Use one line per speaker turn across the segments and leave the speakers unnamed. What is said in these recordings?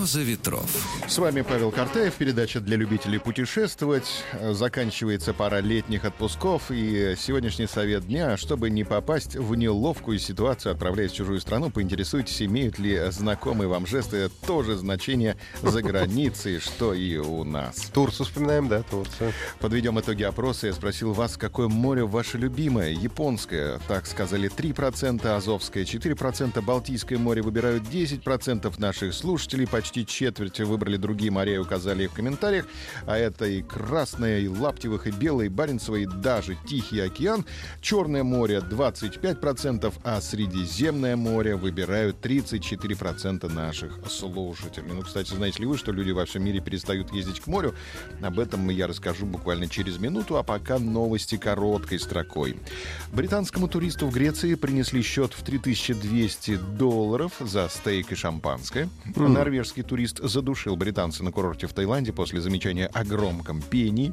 «Роза ветров».
С вами Павел Картаев, передача для любителей путешествовать. Заканчивается пара летних отпусков, и сегодняшний совет дня, чтобы не попасть в неловкую ситуацию, отправляясь в чужую страну, поинтересуйтесь, имеют ли знакомые вам жесты то же значение за границей, что и у нас.
Турцию вспоминаем, да, Турцию.
Подведем итоги опроса. Я спросил вас, какое море ваше любимое? Японское, так сказали 3%, Азовское 4%, Балтийское море выбирают 10% наших слушателей, почти четверть выбрали другие моря и указали их в комментариях. А это и Красное, и Лаптевых, и Белое, и Баренцево, и даже Тихий океан. Черное море 25%, а Средиземное море выбирают 34% наших слушателей. Ну, кстати, знаете ли вы, что люди во всем мире перестают ездить к морю? Об этом я расскажу буквально через минуту, а пока новости короткой строкой. Британскому туристу в Греции принесли счет в 3200 долларов за стейк и шампанское. Mm. Норвежский Норвежский турист задушил британца на курорте в Таиланде после замечания о громком пении.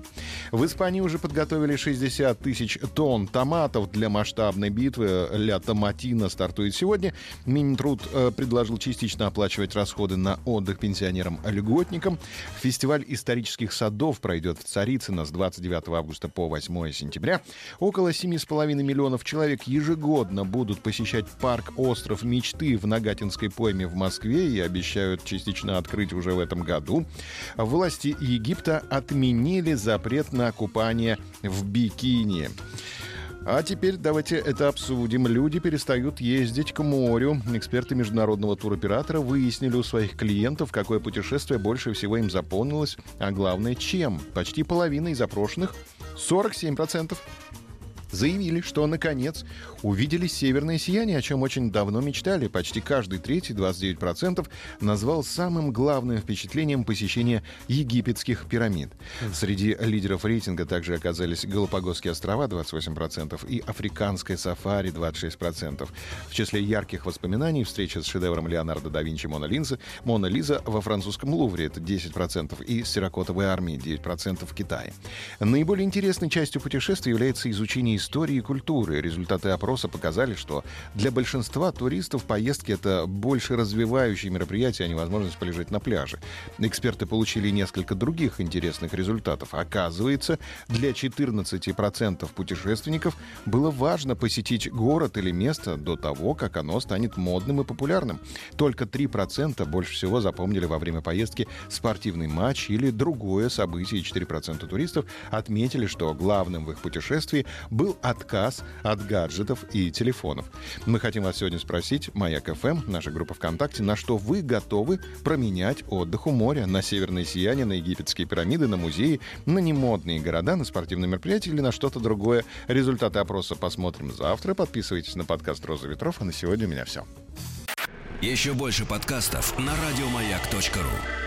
В Испании уже подготовили 60 тысяч тонн томатов для масштабной битвы. Ля Томатина стартует сегодня. Минтруд э, предложил частично оплачивать расходы на отдых пенсионерам-льготникам. Фестиваль исторических садов пройдет в Царицыно с 29 августа по 8 сентября. Около 7,5 миллионов человек ежегодно будут посещать парк «Остров мечты» в Нагатинской пойме в Москве и обещают частично частично открыть уже в этом году, власти Египта отменили запрет на купание в бикини. А теперь давайте это обсудим. Люди перестают ездить к морю. Эксперты международного туроператора выяснили у своих клиентов, какое путешествие больше всего им запомнилось, а главное, чем. Почти половина из опрошенных, 47%, заявили, что, наконец, увидели северное сияние, о чем очень давно мечтали. Почти каждый третий, 29%, назвал самым главным впечатлением посещения египетских пирамид. Среди лидеров рейтинга также оказались Галапагосские острова, 28%, и африканское сафари, 26%. В числе ярких воспоминаний встреча с шедевром Леонардо да Винчи «Мона Лиза», «Мона Лиза» во французском Лувре, это 10%, и Сиракотовой армии, 9% в Китае. Наиболее интересной частью путешествия является изучение истории и культуры. Результаты опроса показали, что для большинства туристов поездки — это больше развивающее мероприятие, а не возможность полежать на пляже. Эксперты получили несколько других интересных результатов. Оказывается, для 14% путешественников было важно посетить город или место до того, как оно станет модным и популярным. Только 3% больше всего запомнили во время поездки спортивный матч или другое событие. 4% туристов отметили, что главным в их путешествии отказ от гаджетов и телефонов. Мы хотим вас сегодня спросить, Маяк ФМ, наша группа ВКонтакте, на что вы готовы променять отдых у моря, на северное сияние, на египетские пирамиды, на музеи, на немодные города, на спортивные мероприятия или на что-то другое. Результаты опроса посмотрим завтра. Подписывайтесь на подкаст «Роза ветров». А на сегодня у меня все.
Еще больше подкастов на радиомаяк.ру